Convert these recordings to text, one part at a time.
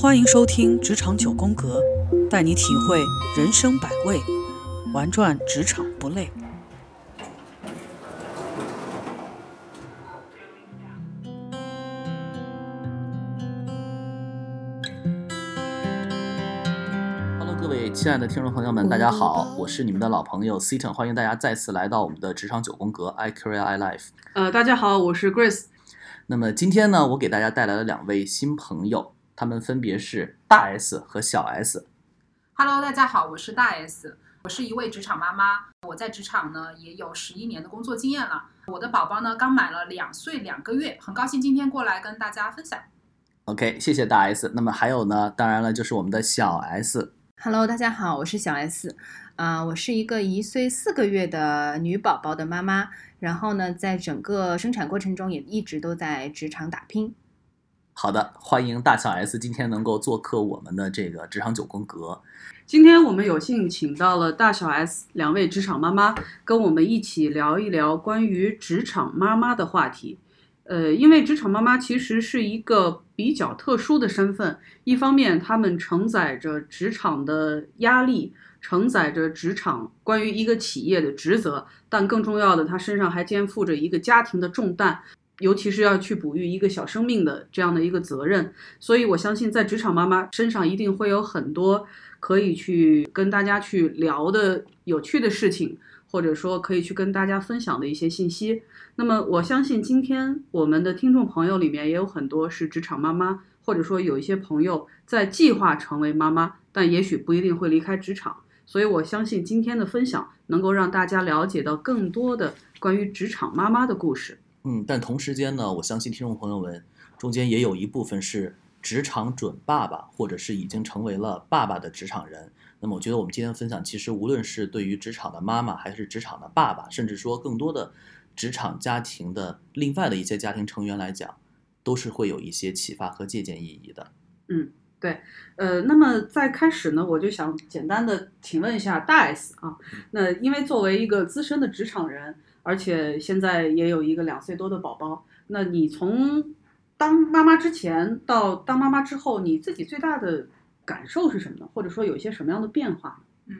欢迎收听《职场九宫格》，带你体会人生百味，玩转职场不累。亲爱的听众朋友们，大家好，我是你们的老朋友 Seaton，欢迎大家再次来到我们的职场九宫格 i Career I Life。呃，大家好，我是 Grace。那么今天呢，我给大家带来了两位新朋友，他们分别是大 S 和小 S。Hello，大家好，我是大 S，我是一位职场妈妈，我在职场呢也有十一年的工作经验了。我的宝宝呢刚满了两岁两个月，很高兴今天过来跟大家分享。OK，谢谢大 S。那么还有呢，当然了，就是我们的小 S。Hello，大家好，我是小 S，啊、我是一个一岁四个月的女宝宝的妈妈，然后呢，在整个生产过程中也一直都在职场打拼。好的，欢迎大小 S 今天能够做客我们的这个职场九宫格。今天我们有幸请到了大小 S 两位职场妈妈，跟我们一起聊一聊关于职场妈妈的话题。呃，因为职场妈妈其实是一个比较特殊的身份，一方面他们承载着职场的压力，承载着职场关于一个企业的职责，但更重要的，他身上还肩负着一个家庭的重担。尤其是要去哺育一个小生命的这样的一个责任，所以我相信在职场妈妈身上一定会有很多可以去跟大家去聊的有趣的事情，或者说可以去跟大家分享的一些信息。那么我相信今天我们的听众朋友里面也有很多是职场妈妈，或者说有一些朋友在计划成为妈妈，但也许不一定会离开职场。所以我相信今天的分享能够让大家了解到更多的关于职场妈妈的故事。嗯，但同时间呢，我相信听众朋友们中间也有一部分是职场准爸爸，或者是已经成为了爸爸的职场人。那么，我觉得我们今天分享，其实无论是对于职场的妈妈，还是职场的爸爸，甚至说更多的职场家庭的另外的一些家庭成员来讲，都是会有一些启发和借鉴意义的。嗯，对。呃，那么在开始呢，我就想简单的请问一下大 S 啊，那因为作为一个资深的职场人，而且现在也有一个两岁多的宝宝，那你从当妈妈之前到当妈妈之后，你自己最大的感受是什么呢？或者说有一些什么样的变化呢？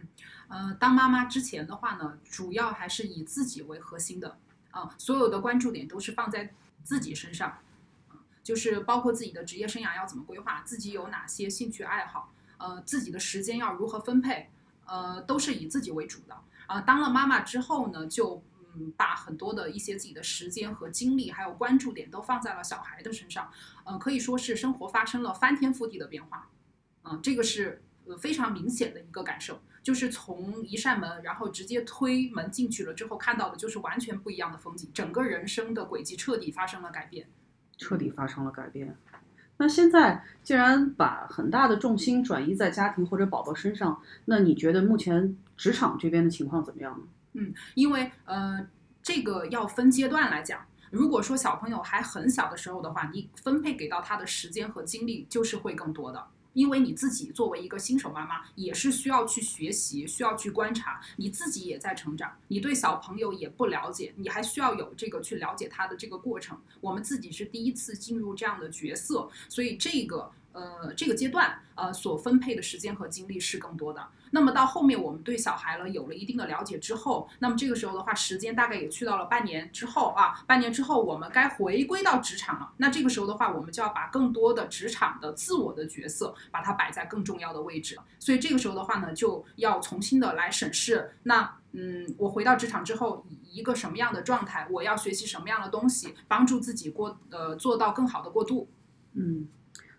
呃，当妈妈之前的话呢，主要还是以自己为核心的，啊、所有的关注点都是放在自己身上，就是包括自己的职业生涯要怎么规划，自己有哪些兴趣爱好，呃，自己的时间要如何分配，呃，都是以自己为主的。啊、当了妈妈之后呢，就嗯，把很多的一些自己的时间和精力，还有关注点都放在了小孩的身上，呃，可以说是生活发生了翻天覆地的变化，嗯、这个是呃非常明显的一个感受。就是从一扇门，然后直接推门进去了之后，看到的就是完全不一样的风景，整个人生的轨迹彻底发生了改变。彻底发生了改变。那现在既然把很大的重心转移在家庭或者宝宝身上，那你觉得目前职场这边的情况怎么样呢？嗯因为呃，这个要分阶段来讲。如果说小朋友还很小的时候的话，你分配给到他的时间和精力就是会更多的。因为你自己作为一个新手妈妈，也是需要去学习，需要去观察，你自己也在成长，你对小朋友也不了解，你还需要有这个去了解他的这个过程。我们自己是第一次进入这样的角色，所以这个呃这个阶段呃所分配的时间和精力是更多的。那么到后面我们对小孩了有了一定的了解之后，那么这个时候的话，时间大概也去到了半年之后啊，半年之后我们该回归到职场了。那这个时候的话，我们就要把更多的职场的自我的角色，把它摆在更重要的位置。所以这个时候的话呢，就要重新的来审视，那嗯，我回到职场之后，以一个什么样的状态，我要学习什么样的东西，帮助自己过呃做到更好的过渡。嗯，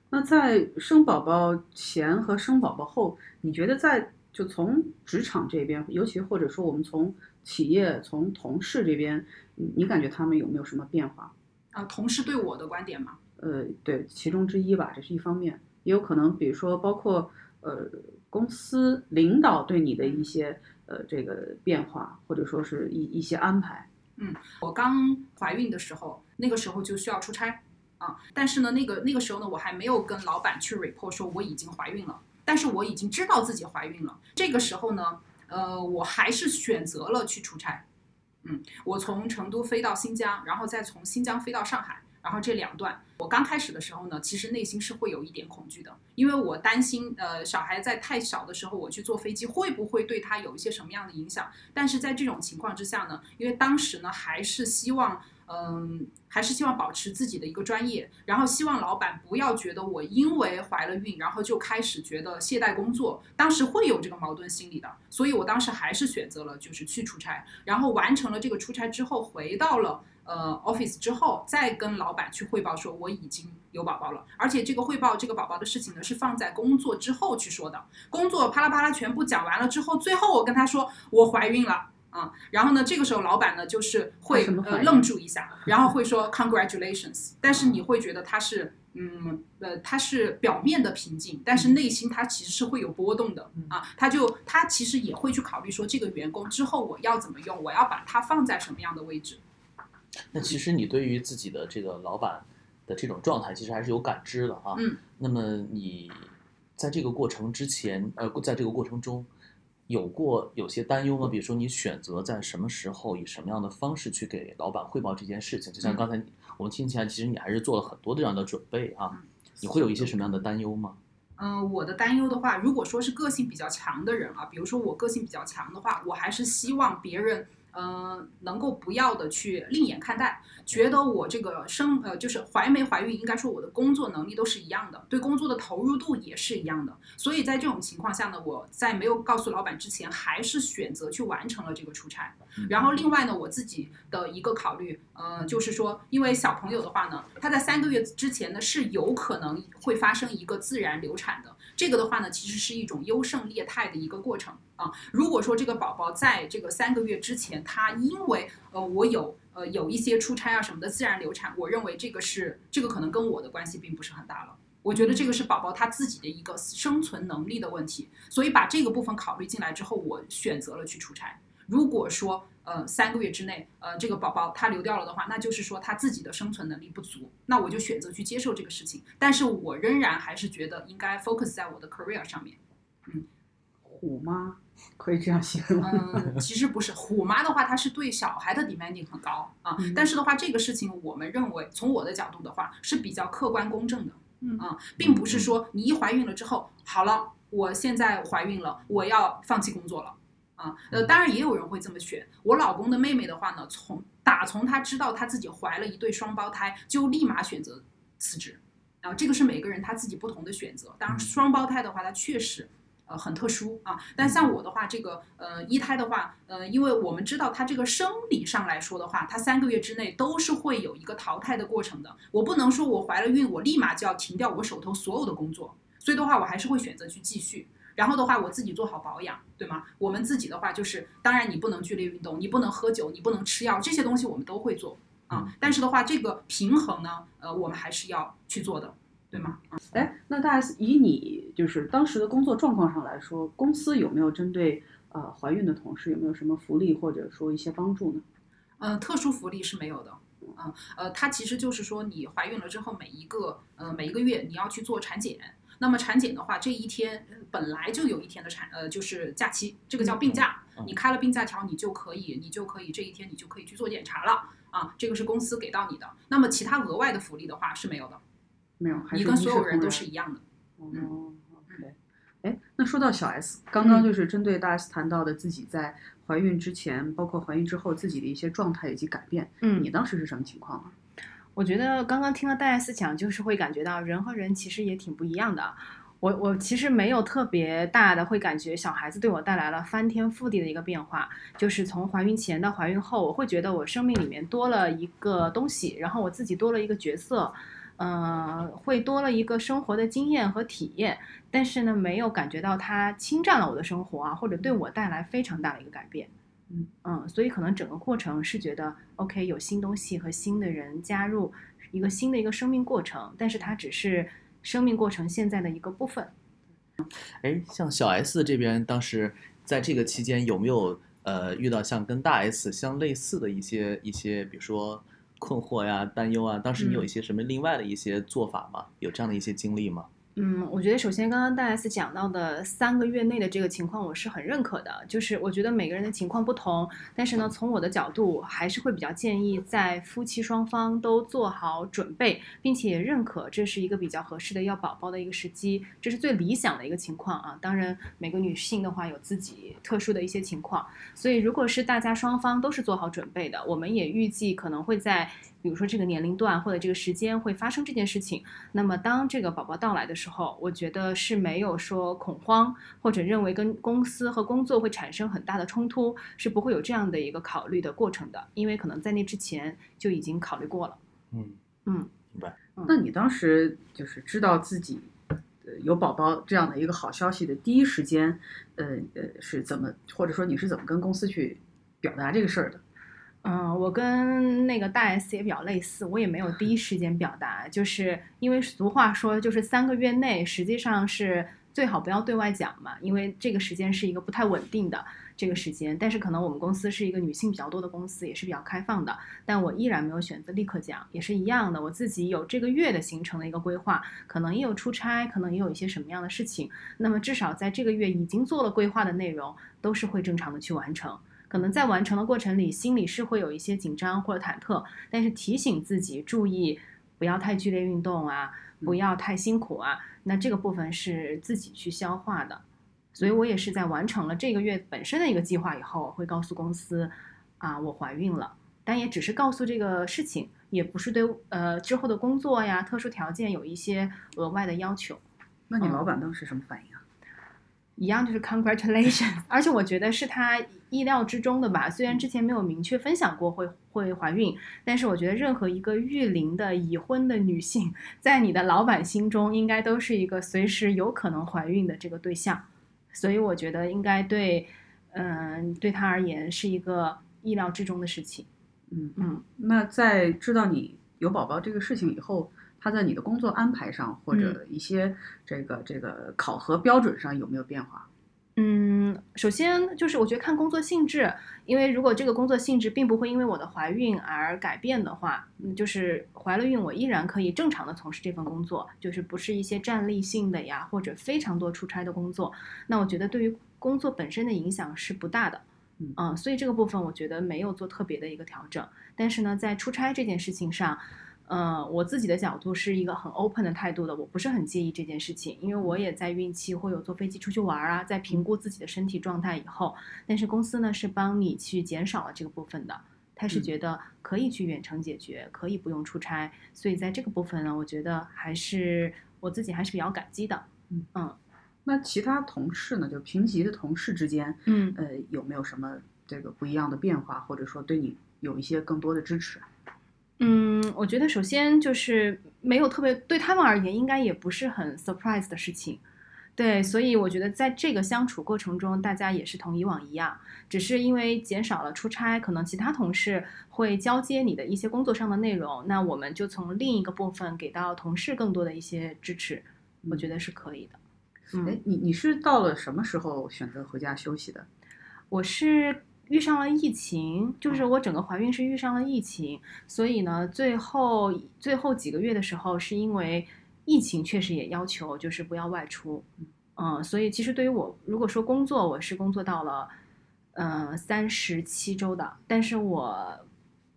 那在生宝宝前和生宝宝后，你觉得在就从职场这边，尤其或者说我们从企业、从同事这边，你你感觉他们有没有什么变化？啊、同事对我的观点嘛，呃，对，其中之一吧，这是一方面，也有可能，比如说包括呃公司领导对你的一些呃这个变化，或者说是一一些安排。嗯我刚怀孕的时候，那个时候就需要出差啊，但是呢，那个那个时候呢，我还没有跟老板去 report 说我已经怀孕了，但是我已经知道自己怀孕了。这个时候呢，呃，我还是选择了去出差，嗯，我从成都飞到新疆，然后再从新疆飞到上海，然后这两段，我刚开始的时候呢，其实内心是会有一点恐惧的，因为我担心，呃，小孩在太小的时候我去坐飞机会不会对他有一些什么样的影响？但是在这种情况之下呢，因为当时呢还是希望。嗯，还是希望保持自己的一个专业，然后希望老板不要觉得我因为怀了孕，然后就开始觉得懈怠工作。当时会有这个矛盾心理的，所以我当时还是选择了就是去出差，然后完成了这个出差之后，回到了呃 office 之后，再跟老板去汇报说我已经有宝宝了，而且这个汇报这个宝宝的事情呢是放在工作之后去说的，工作啪啦啪啦全部讲完了之后，最后我跟他说我怀孕了。啊，然后呢，这个时候老板呢就是会呃愣住一下，然后会说 congratulations，但是你会觉得他是嗯呃他是表面的平静，但是内心他其实是会有波动的啊，他就他其实也会去考虑说这个员工之后我要怎么用，我要把他放在什么样的位置。那其实你对于自己的这个老板的这种状态，其实还是有感知的啊。嗯。那么你在这个过程之前，呃，在这个过程中。有过有些担忧吗？比如说，你选择在什么时候以什么样的方式去给老板汇报这件事情？就像刚才我们听起来，其实你还是做了很多这样的准备啊。你会有一些什么样的担忧吗？嗯，我的担忧的话，如果说是个性比较强的人啊，比如说我个性比较强的话，我还是希望别人。嗯，能够不要的去另眼看待，觉得我这个生呃就是怀没怀孕，应该说我的工作能力都是一样的，对工作的投入度也是一样的。所以在这种情况下呢，我在没有告诉老板之前，还是选择去完成了这个出差。然后另外呢，我自己的一个考虑，呃，就是说，因为小朋友的话呢，他在三个月之前呢是有可能会发生一个自然流产的。这个的话呢，其实是一种优胜劣汰的一个过程啊。如果说这个宝宝在这个三个月之前，他因为呃我有呃有一些出差啊什么的自然流产，我认为这个是这个可能跟我的关系并不是很大了。我觉得这个是宝宝他自己的一个生存能力的问题，所以把这个部分考虑进来之后，我选择了去出差。如果说呃三个月之内呃这个宝宝他流掉了的话，那就是说他自己的生存能力不足，那我就选择去接受这个事情。但是我仍然还是觉得应该 focus 在我的 career 上面。嗯，虎妈可以这样形容？嗯，其实不是，虎妈的话，她是对小孩的 demanding 很高啊。但是的话，这个事情我们认为，从我的角度的话是比较客观公正的。嗯啊，并不是说你一怀孕了之后，好了，我现在怀孕了，我要放弃工作了。啊，呃，当然也有人会这么选。我老公的妹妹的话呢，从打从她知道她自己怀了一对双胞胎，就立马选择辞职。然后这个是每个人他自己不同的选择。当然，双胞胎的话，它确实呃很特殊啊。但像我的话，这个呃一胎的话，呃，因为我们知道它这个生理上来说的话，它三个月之内都是会有一个淘汰的过程的。我不能说我怀了孕，我立马就要停掉我手头所有的工作。所以的话，我还是会选择去继续。然后的话，我自己做好保养，对吗？我们自己的话就是，当然你不能剧烈运动，你不能喝酒，你不能吃药，这些东西我们都会做啊。但是的话，这个平衡呢，呃，我们还是要去做的，对吗？啊，哎，那大 S 以你就是当时的工作状况上来说，公司有没有针对呃怀孕的同事有没有什么福利或者说一些帮助呢？嗯，特殊福利是没有的。嗯，呃，它其实就是说，你怀孕了之后，每一个呃每一个月你要去做产检。那么产检的话，这一天本来就有一天的产，呃，就是假期，这个叫病假。你开了病假条，你就可以，你就可以这一天你就可以去做检查了啊。这个是公司给到你的。那么其他额外的福利的话是没有的，没有，你跟所有人都是一样的。哦，OK。哎，那说到小 S，刚刚就是针对大 S 谈到的自己在怀孕之前，包括怀孕之后自己的一些状态以及改变，嗯，你当时是什么情况啊？我觉得刚刚听了大 S 讲，就是会感觉到人和人其实也挺不一样的。我我其实没有特别大的会感觉小孩子对我带来了翻天覆地的一个变化，就是从怀孕前到怀孕后，我会觉得我生命里面多了一个东西，然后我自己多了一个角色，嗯，会多了一个生活的经验和体验，但是呢，没有感觉到它侵占了我的生活啊，或者对我带来非常大的一个改变。嗯嗯，所以可能整个过程是觉得 OK，有新东西和新的人加入，一个新的一个生命过程，但是它只是生命过程现在的一个部分。哎，像小 S 这边当时在这个期间有没有呃遇到像跟大 S 相类似的一些一些，比如说困惑呀、担忧啊？当时你有一些什么另外的一些做法吗？有这样的一些经历吗？嗯，我觉得首先刚刚大 S 讲到的三个月内的这个情况，我是很认可的。就是我觉得每个人的情况不同，但是呢，从我的角度还是会比较建议在夫妻双方都做好准备，并且认可这是一个比较合适的要宝宝的一个时机，这是最理想的一个情况啊。当然，每个女性的话有自己特殊的一些情况，所以如果是大家双方都是做好准备的，我们也预计可能会在。比如说这个年龄段或者这个时间会发生这件事情，那么当这个宝宝到来的时候，我觉得是没有说恐慌或者认为跟公司和工作会产生很大的冲突，是不会有这样的一个考虑的过程的，因为可能在那之前就已经考虑过了。嗯嗯，明白。那你当时就是知道自己呃有宝宝这样的一个好消息的第一时间，呃呃是怎么，或者说你是怎么跟公司去表达这个事儿的？嗯，我跟那个大 S 也比较类似，我也没有第一时间表达，就是因为俗话说，就是三个月内，实际上是最好不要对外讲嘛，因为这个时间是一个不太稳定的这个时间。但是可能我们公司是一个女性比较多的公司，也是比较开放的，但我依然没有选择立刻讲，也是一样的，我自己有这个月的行程的一个规划，可能也有出差，可能也有一些什么样的事情，那么至少在这个月已经做了规划的内容，都是会正常的去完成。可能在完成的过程里，心里是会有一些紧张或者忐忑，但是提醒自己注意不要太剧烈运动啊，不要太辛苦啊。那这个部分是自己去消化的，所以我也是在完成了这个月本身的一个计划以后，会告诉公司啊，我怀孕了，但也只是告诉这个事情，也不是对呃之后的工作呀、特殊条件有一些额外的要求。那你老板当时什么反应啊？一样就是 congratulations，而且我觉得是他意料之中的吧。虽然之前没有明确分享过会会怀孕，但是我觉得任何一个育龄的已婚的女性，在你的老板心中应该都是一个随时有可能怀孕的这个对象，所以我觉得应该对，嗯，对他而言是一个意料之中的事情。嗯嗯，那在知道你有宝宝这个事情以后，他在你的工作安排上或者一些这个这个考核标准上有没有变化？嗯，首先就是我觉得看工作性质，因为如果这个工作性质并不会因为我的怀孕而改变的话，嗯，就是怀了孕我依然可以正常的从事这份工作，就是不是一些站立性的呀或者非常多出差的工作，那我觉得对于工作本身的影响是不大的。嗯所以这个部分我觉得没有做特别的一个调整，但是呢，在出差这件事情上。呃，我自己的角度是一个很 open 的态度的，我不是很介意这件事情，因为我也在孕期会有坐飞机出去玩啊，在评估自己的身体状态以后，但是公司呢是帮你去减少了这个部分的，他是嗯觉得可以去远程解决，可以不用出差，所以在这个部分呢，我觉得还是我自己还是比较感激的。嗯嗯那其他同事呢？就平级的同事之间，嗯呃，有没有什么这个不一样的变化，或者说对你有一些更多的支持？嗯，我觉得首先就是没有特别对他们而言，应该也不是很 surprise 的事情。对，所以我觉得在这个相处过程中，大家也是同以往一样，只是因为减少了出差，可能其他同事会交接你的一些工作上的内容，那我们就从另一个部分给到同事更多的一些支持，我觉得是可以的。哎嗯，，你你是到了什么时候选择回家休息的？我是遇上了疫情，就是我整个怀孕是遇上了疫情，所以呢，最后最后几个月的时候，是因为疫情确实也要求就是不要外出，嗯，所以其实对于我，如果说工作，我是工作到了嗯三十七周的，但是我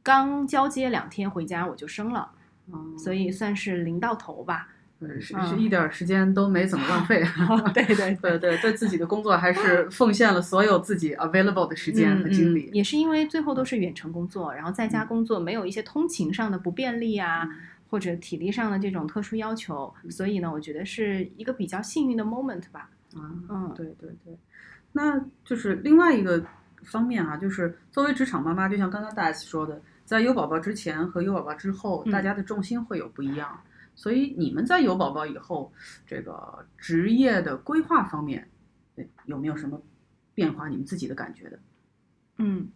刚交接两天回家我就生了，嗯，所以算是临到头吧。呃是嗯是一点儿时间都没怎么浪费。对对对对，对自己的工作还是奉献了所有自己 available 的时间和精力。也是因为最后都是远程工作，然后在家工作没有一些通勤上的不便利啊，或者体力上的这种特殊要求，所以呢，我觉得是一个比较幸运的 moment 吧。啊，嗯对对对，那就是另外一个方面啊，就是作为职场妈妈，就像刚刚大 S 说的，在有宝宝之前和有宝宝之后，嗯大家的重心会有不一样。所以你们在有宝宝以后，这个职业的规划方面，呃有没有什么变化？你们自己的感觉的？嗯。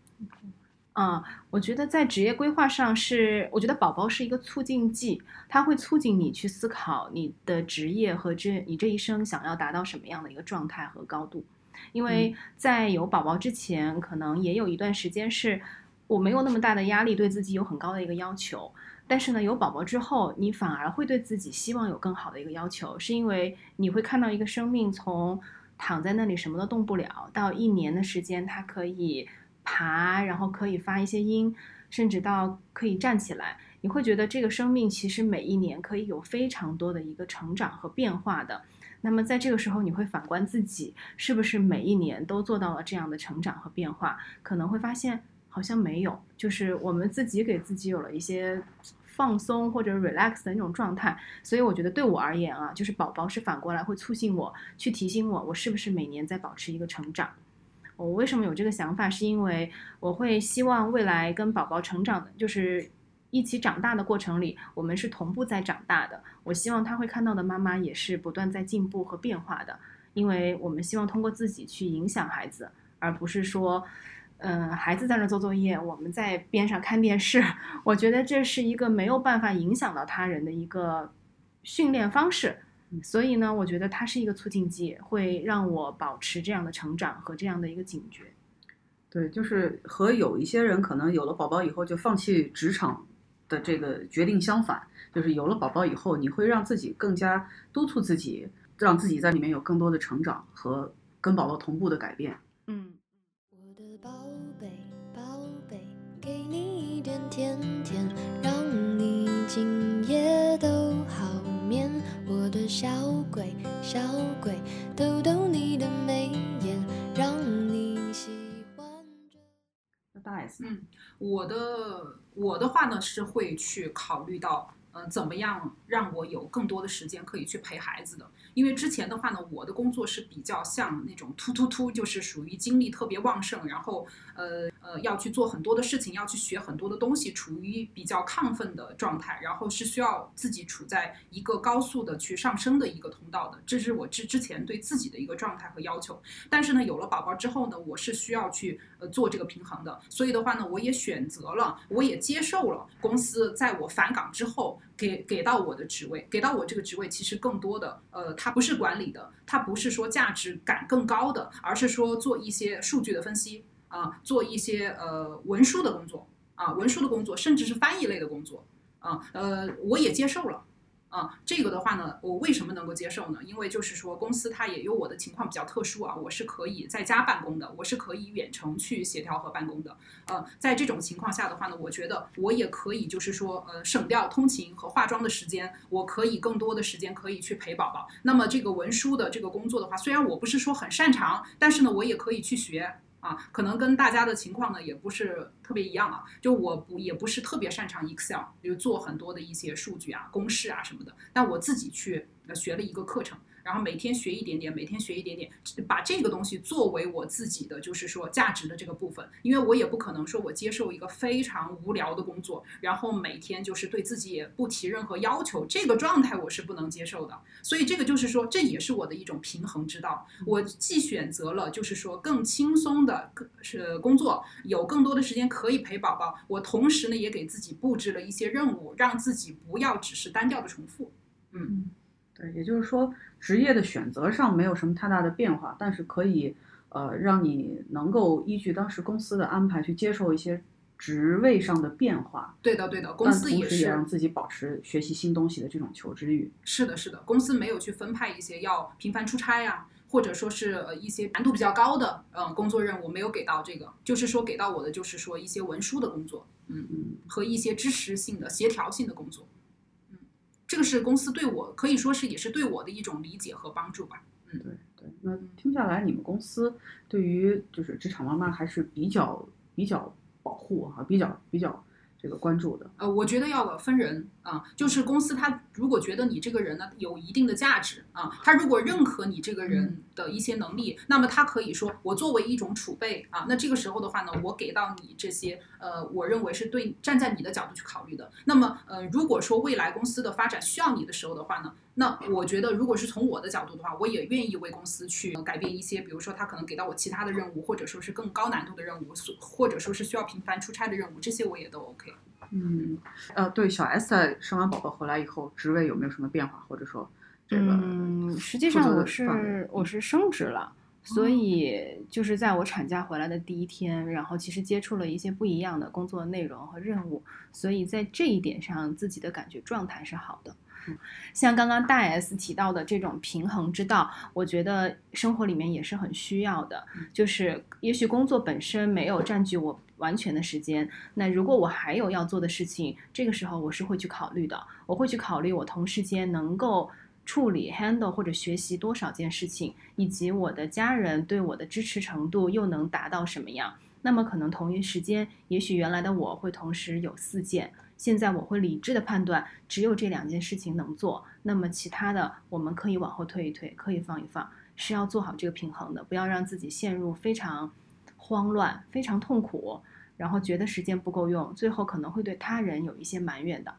啊、我觉得在职业规划上是，我觉得宝宝是一个促进剂，它会促进你去思考你的职业和这你这一生想要达到什么样的一个状态和高度。因为在有宝宝之前，可能也有一段时间是，我没有那么大的压力，对自己有很高的一个要求。但是呢，有宝宝之后，你反而会对自己希望有更好的一个要求，是因为你会看到一个生命从躺在那里什么都动不了，到一年的时间它可以爬，然后可以发一些音，甚至到可以站起来，你会觉得这个生命其实每一年可以有非常多的一个成长和变化的。那么在这个时候，你会反观自己，是不是每一年都做到了这样的成长和变化？可能会发现好像没有，就是我们自己给自己有了一些放松或者 relax 的那种状态。所以我觉得对我而言啊，就是宝宝是反过来会促进我去提醒我，我是不是每年在保持一个成长。我为什么有这个想法？是因为我会希望未来跟宝宝成长的，就是。一起长大的过程里，我们是同步在长大的。我希望他会看到的妈妈也是不断在进步和变化的，因为我们希望通过自己去影响孩子，而不是说，嗯，孩子在那做作业，我们在边上看电视。我觉得这是一个没有办法影响到他人的一个训练方式。所以呢，我觉得它是一个促进剂，会让我保持这样的成长和这样的一个警觉。对，就是和有一些人可能有了宝宝以后就放弃职场。的这个决定相反，就是有了宝宝以后，你会让自己更加督促自己，让自己在里面有更多的成长和跟宝宝同步的改变。嗯。给你一点甜甜，让你今夜都好眠。我的小鬼，小鬼，逗逗你的眉眼，让你喜欢着。那大 S，嗯，我的我的话呢是会去考虑到，嗯、怎么样让我有更多的时间可以去陪孩子的。因为之前的话呢，我的工作是比较像那种突突突，就是属于精力特别旺盛，然后呃呃要去做很多的事情，要去学很多的东西，处于比较亢奋的状态，然后是需要自己处在一个高速的去上升的一个通道的，这是我之之前对自己的一个状态和要求。但是呢，有了宝宝之后呢，我是需要去呃做这个平衡的，所以的话呢，我也选择了，我也接受了公司在我返岗之后给给到我的职位，给到我这个职位，其实更多的呃，它不是管理的，它不是说价值感更高的，而是说做一些数据的分析啊、做一些呃文书的工作啊、文书的工作，甚至是翻译类的工作啊，呃，我也接受了。啊，这个的话呢，我为什么能够接受呢？因为就是说，公司它也有我的情况比较特殊啊，我是可以在家办公的，我是可以远程去协调和办公的。呃，在这种情况下的话呢，我觉得我也可以，就是说，呃，省掉通勤和化妆的时间，我可以更多的时间可以去陪宝宝。那么这个文书的这个工作的话，虽然我不是说很擅长，但是呢，我也可以去学。啊，可能跟大家的情况呢也不是特别一样啊，就我不也不是特别擅长 Excel，比如做很多的一些数据啊、公式啊什么的，但我自己去呃学了一个课程，然后每天学一点点，每天学一点点，把这个东西作为我自己的就是说价值的这个部分，因为我也不可能说我接受一个非常无聊的工作，然后每天就是对自己也不提任何要求，这个状态我是不能接受的。所以这个就是说，这也是我的一种平衡之道。我既选择了就是说更轻松的是工作，有更多的时间可以陪宝宝，我同时呢也给自己布置了一些任务，让自己不要只是单调的重复。嗯，对，也就是说，职业的选择上没有什么太大的变化，但是可以呃让你能够依据当时公司的安排去接受一些职位上的变化，对的对的，公司也是时也让自己保持学习新东西的这种求知欲。是的，是的，公司没有去分派一些要频繁出差呀、或者说是呃一些难度比较高的呃工作任务，没有给到这个，就是说给到我的就是说一些文书的工作，嗯嗯，和一些支持性的、协调性的工作，嗯，这个是公司对我可以说是也是对我的一种理解和帮助吧。嗯对对。那听下来，你们公司对于就是职场妈妈还是比较比较保护哈、比较比较这个关注的。呃，我觉得要分人啊，就是公司他如果觉得你这个人呢有一定的价值啊，他如果认可你这个人的一些能力，那么他可以说我作为一种储备啊，那这个时候的话呢，我给到你这些呃，我认为是对站在你的角度去考虑的。那么呃，如果说未来公司的发展需要你的时候的话呢，那我觉得如果是从我的角度的话，我也愿意为公司去呃改变一些，比如说他可能给到我其他的任务，或者说是更高难度的任务，所或者说是需要频繁出差的任务，这些我也都 OK。嗯，呃，对，小 S 在生完宝宝回来以后，职位有没有什么变化，或者说这个？嗯，实际上我是我是升职了，所以就是在我产假回来的第一天，然后其实接触了一些不一样的工作内容和任务，所以在这一点上自己的感觉状态是好的。像刚刚大 S 提到的这种平衡之道，我觉得生活里面也是很需要的。就是也许工作本身没有占据我完全的时间，那如果我还有要做的事情，这个时候我是会去考虑的。我会去考虑我同时间能够处理 handle 或者学习多少件事情，以及我的家人对我的支持程度又能达到什么样。那么可能同一时间，也许原来的我会同时有四件。现在我会理智的判断，只有这两件事情能做，那么其他的我们可以往后推一推，可以放一放，是要做好这个平衡的，不要让自己陷入非常慌乱、非常痛苦，然后觉得时间不够用，最后可能会对他人有一些埋怨的。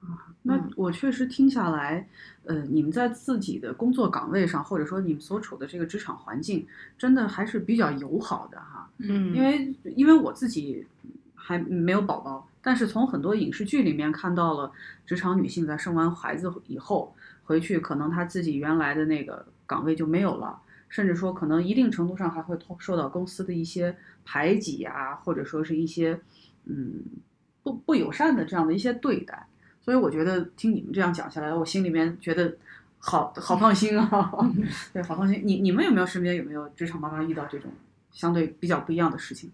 啊那嗯我确实听下来，呃，你们在自己的工作岗位上，或者说你们所处的这个职场环境，真的还是比较友好的哈。嗯，因为因为我自己还没有宝宝，但是从很多影视剧里面看到了职场女性在生完孩子以后回去，可能她自己原来的那个岗位就没有了，甚至说可能一定程度上还会受受到公司的一些排挤啊，或者说是一些嗯不不友善的这样的一些对待。所以我觉得听你们这样讲下来，我心里面觉得好好放心啊，对，好放心。你你们有没有身边有没有职场妈妈遇到这种相对比较不一样的事情？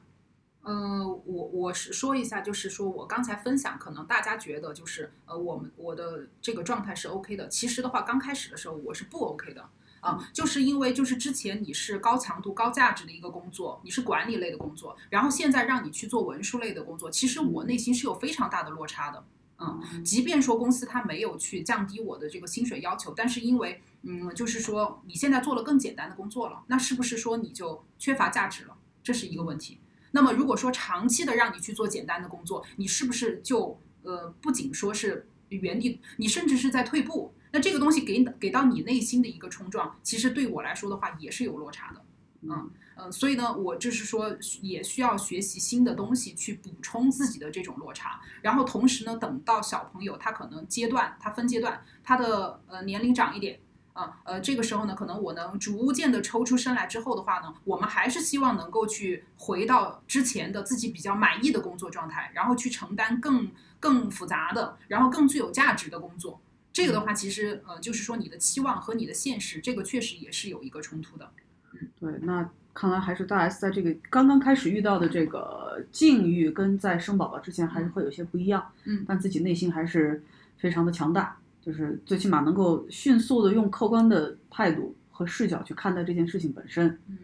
呃，我我是说一下，就是说我刚才分享，可能大家觉得就是呃，我们我的这个状态是 OK 的。其实的话，刚开始的时候我是不 OK 的啊、就是因为就是之前你是高强度、高价值的一个工作，你是管理类的工作，然后现在让你去做文书类的工作，其实我内心是有非常大的落差的。嗯，即便说公司它没有去降低我的这个薪水要求，但是因为嗯，就是说你现在做了更简单的工作了，那是不是说你就缺乏价值了？这是一个问题。那么如果说长期的让你去做简单的工作，你是不是就呃不仅说是原地，你甚至是在退步？那这个东西给给到你内心的一个冲撞，其实对我来说的话也是有落差的。嗯嗯，所以呢，我就是说也需要学习新的东西去补充自己的这种落差，然后同时呢，等到小朋友他可能阶段，他分阶段，他的呃年龄长一点。啊，呃，这个时候呢，可能我能逐渐的抽出身来之后的话呢，我们还是希望能够去回到之前的自己比较满意的工作状态，然后去承担更更复杂的，然后更具有价值的工作。这个的话，其实呃，就是说你的期望和你的现实，这个确实也是有一个冲突的。嗯对，那看来还是大 S 在这个刚刚开始遇到的这个境遇，跟在生宝宝之前还是会有些不一样。嗯但自己内心还是非常的强大，就是最起码能够迅速的用客观的态度和视角去看待这件事情本身。嗯，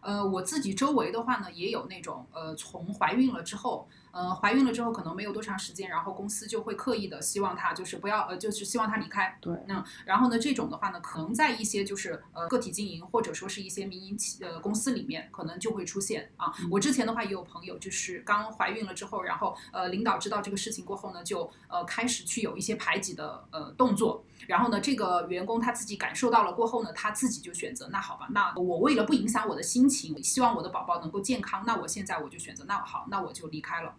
呃，我自己周围的话呢，也有那种呃，从怀孕了之后，呃，怀孕了之后可能没有多长时间，然后公司就会刻意的希望她就是不要呃，就是希望她离开。对，那然后呢，这种的话呢，可能在一些就是呃个体经营或者说是一些民营企呃公司里面，可能就会出现啊。我之前的话也有朋友，就是刚怀孕了之后，然后呃领导知道这个事情过后呢，就呃开始去有一些排挤的呃动作。然后呢，这个员工他自己感受到了过后呢，他自己就选择，那好吧，那我为了不影响我的心情，希望我的宝宝能够健康，那我现在我就选择，那好，那我就离开了。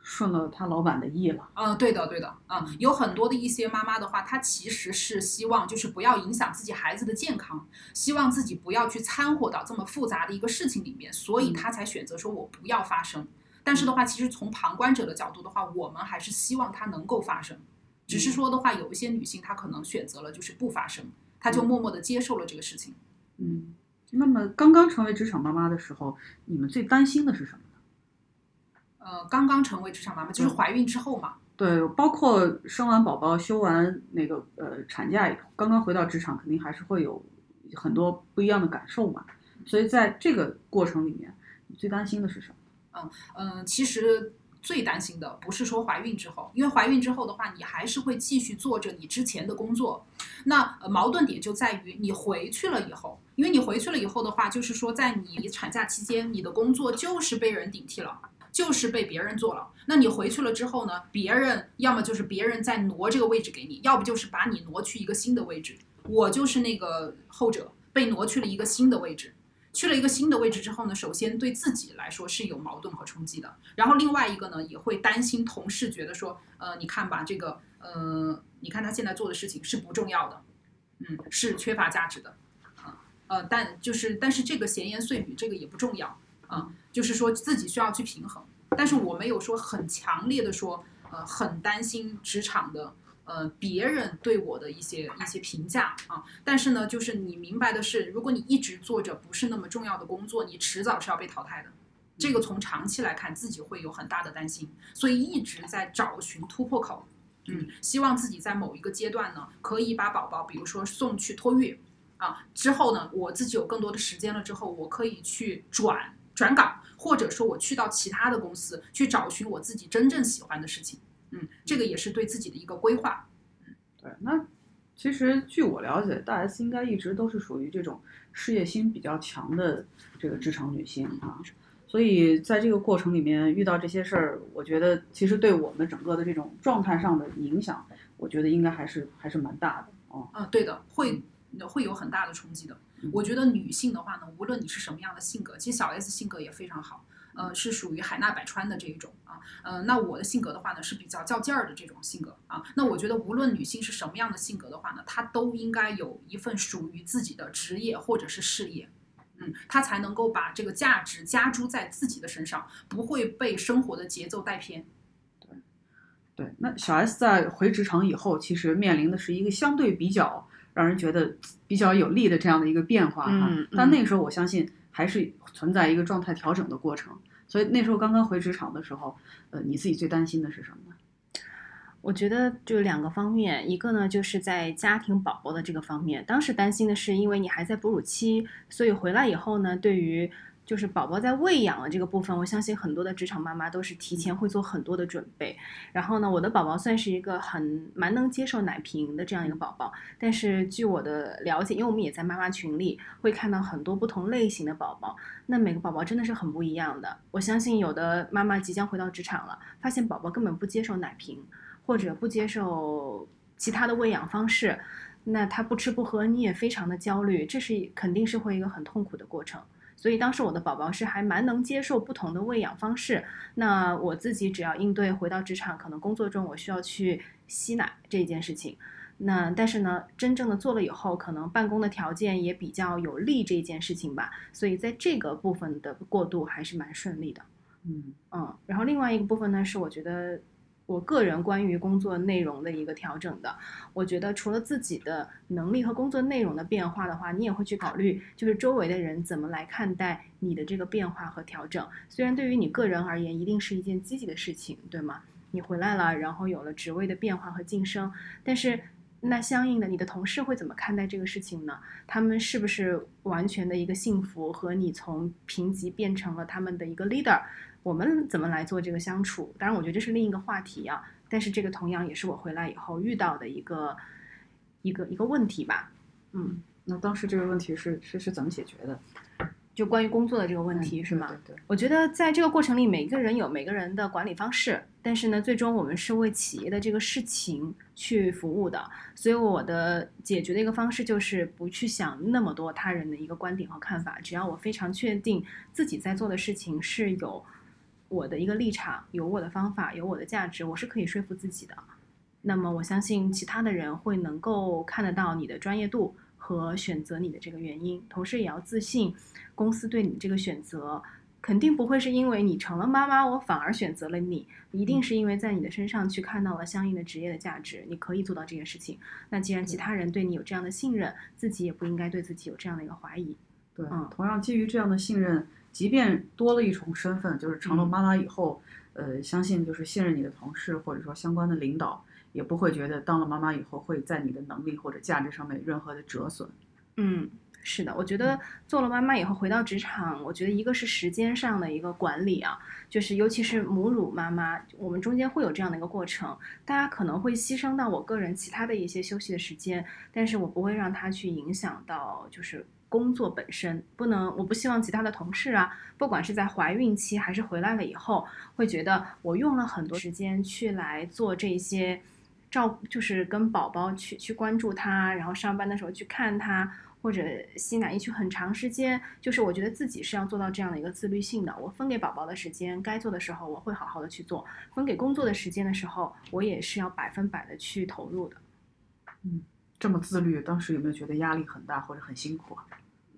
顺了他老板的意了。嗯，对的，对的，嗯，有很多的一些妈妈的话，她其实是希望就是不要影响自己孩子的健康，希望自己不要去掺和到这么复杂的一个事情里面，所以她才选择说我不要发生。但是的话，其实从旁观者的角度的话，我们还是希望它能够发生，只是说的话，有一些女性她可能选择了就是不发生，她就默默的接受了这个事情。嗯，那么刚刚成为职场妈妈的时候，你们最担心的是什么呢？呃，刚刚成为职场妈妈，就是怀孕之后嘛，对，包括生完宝宝、休完那个呃产假以后，刚刚回到职场，肯定还是会有很多不一样的感受嘛。所以在这个过程里面，你最担心的是什么？嗯，其实最担心的不是说怀孕之后，因为怀孕之后的话，你还是会继续做着你之前的工作。那、呃、矛盾点就在于你回去了以后，因为你回去了以后的话，就是说在你产假期间，你的工作就是被人顶替了。就是被别人做了，那你回去了之后呢？别人要么就是别人在挪这个位置给你，要不就是把你挪去一个新的位置。我就是那个后者，被挪去了一个新的位置。去了一个新的位置之后呢，首先对自己来说是有矛盾和冲击的，然后另外一个呢，也会担心同事觉得说，呃，你看吧，这个，呃，你看他现在做的事情是不重要的，嗯，是缺乏价值的，啊，呃，但就是但是这个闲言碎语这个也不重要啊、就是说自己需要去平衡。但是我没有说很强烈的说，呃，很担心职场的呃别人对我的一些一些评价啊。但是呢，就是你明白的是，如果你一直做着不是那么重要的工作，你迟早是要被淘汰的。这个从长期来看，自己会有很大的担心，所以一直在找寻突破口。嗯，希望自己在某一个阶段呢，可以把宝宝，比如说送去托育啊，之后呢，我自己有更多的时间了之后，我可以去转转岗，或者说我去到其他的公司去找寻我自己真正喜欢的事情。嗯，这个也是对自己的一个规划。对，那其实据我了解，大 S 应该一直都是属于这种事业心比较强的这个职场女性啊，所以在这个过程里面遇到这些事儿，我觉得其实对我们整个的这种状态上的影响，我觉得应该还是还是蛮大的哦。嗯，对的，会会有很大的冲击的。我觉得女性的话呢，无论你是什么样的性格，其实小 S 性格也非常好，呃，是属于海纳百川的这一种啊。呃，那我的性格的话呢，是比较较劲儿的这种性格啊。那我觉得无论女性是什么样的性格的话呢，她都应该有一份属于自己的职业或者是事业。嗯，她才能够把这个价值加诸在自己的身上，不会被生活的节奏带偏。对，那小 S 在回职场以后，其实面临的是一个相对比较让人觉得比较有利的这样的一个变化哈。嗯但那个时候我相信还是存在一个状态调整的过程。所以那时候刚刚回职场的时候，呃，你自己最担心的是什么呢？我觉得就两个方面，一个呢就是在家庭宝宝的这个方面，当时担心的是，因为你还在哺乳期，所以回来以后呢，对于就是宝宝在喂养的这个部分，我相信很多的职场妈妈都是提前会做很多的准备。然后呢，我的宝宝算是一个很蛮能接受奶瓶的这样一个宝宝，但是据我的了解，因为我们也在妈妈群里会看到很多不同类型的宝宝，那每个宝宝真的是很不一样的。我相信有的妈妈即将回到职场了，发现宝宝根本不接受奶瓶。或者不接受其他的喂养方式，那他不吃不喝，你也非常的焦虑，这是肯定是会一个很痛苦的过程。所以当时我的宝宝是还蛮能接受不同的喂养方式，那我自己只要应对回到职场，可能工作中我需要去吸奶这一件事情。那但是呢，真正的做了以后，可能办公的条件也比较有利这一件事情吧，所以在这个部分的过渡还是蛮顺利的。嗯嗯，然后另外一个部分呢，是我觉得我个人关于工作内容的一个调整的。我觉得除了自己的能力和工作内容的变化的话，你也会去考虑，就是周围的人怎么来看待你的这个变化和调整。虽然对于你个人而言，一定是一件积极的事情，对吗？你回来了，然后有了职位的变化和晋升，但是。那相应的，你的同事会怎么看待这个事情呢？他们是不是完全的一个幸福，和你从平级变成了他们的一个 leader？我们怎么来做这个相处？当然，我觉得这是另一个话题啊。但是这个同样也是我回来以后遇到的一个一个一个问题吧。嗯，那当时这个问题是是是怎么解决的？就关于工作的这个问题、嗯是吗？对对对我觉得在这个过程里，每个人有每个人的管理方式，但是呢，最终我们是为企业的这个事情去服务的，所以我的解决的一个方式就是不去想那么多他人的一个观点和看法，只要我非常确定自己在做的事情是有我的一个立场，有我的方法，有我的价值，我是可以说服自己的。那么我相信其他的人会能够看得到你的专业度和选择你的这个原因，同时也要自信，公司对你这个选择肯定不会是因为你成了妈妈，我反而选择了你，一定是因为在你的身上去看到了相应的职业的价值，你可以做到这件事情。那既然其他人对你有这样的信任，自己也不应该对自己有这样的一个怀疑。对嗯，同样基于这样的信任，即便多了一重身份，就是成了嗯妈妈以后，呃，相信就是信任你的同事或者说相关的领导，也不会觉得当了妈妈以后会在你的能力或者价值上面有任何的折损。嗯，是的，我觉得做了妈妈以后回到职场，我觉得一个是时间上的一个管理啊，就是尤其是母乳妈妈，我们中间会有这样的一个过程，大家可能会牺牲到我个人其他的一些休息的时间，但是我不会让它去影响到就是。工作本身不能，我不希望其他的同事啊，不管是在怀孕期还是回来了以后，会觉得我用了很多时间去来做这些照，就是跟宝宝去去关注他，然后上班的时候去看他，或者吸奶一去很长时间，就是我觉得自己是要做到这样的一个自律性的。我分给宝宝的时间，该做的时候我会好好的去做；分给工作的时间的时候，我也是要百分百的去投入的。嗯这么自律，当时有没有觉得压力很大或者很辛苦啊？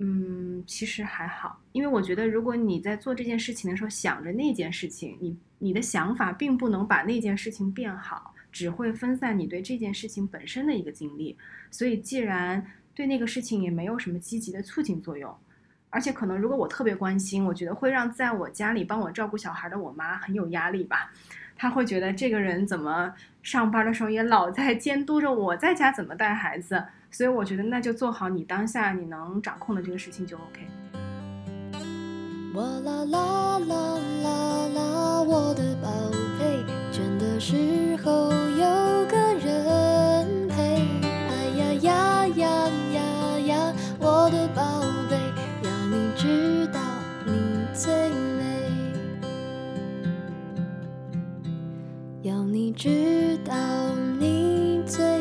嗯，其实还好，因为我觉得如果你在做这件事情的时候想着那件事情，你你的想法并不能把那件事情变好，只会分散你对这件事情本身的一个精力。所以，既然对那个事情也没有什么积极的促进作用，而且可能如果我特别关心，我觉得会让在我家里帮我照顾小孩的我妈很有压力吧。他会觉得这个人怎么上班的时候也老在监督着我在家怎么带孩子。所以我觉得那就做好你当下你能掌控的这个事情就 OK。哇啦啦啦啦啦，我的宝贝，倦的时候有个人陪。哎呀呀呀呀呀，我的宝贝，要你知道你最你知道你最。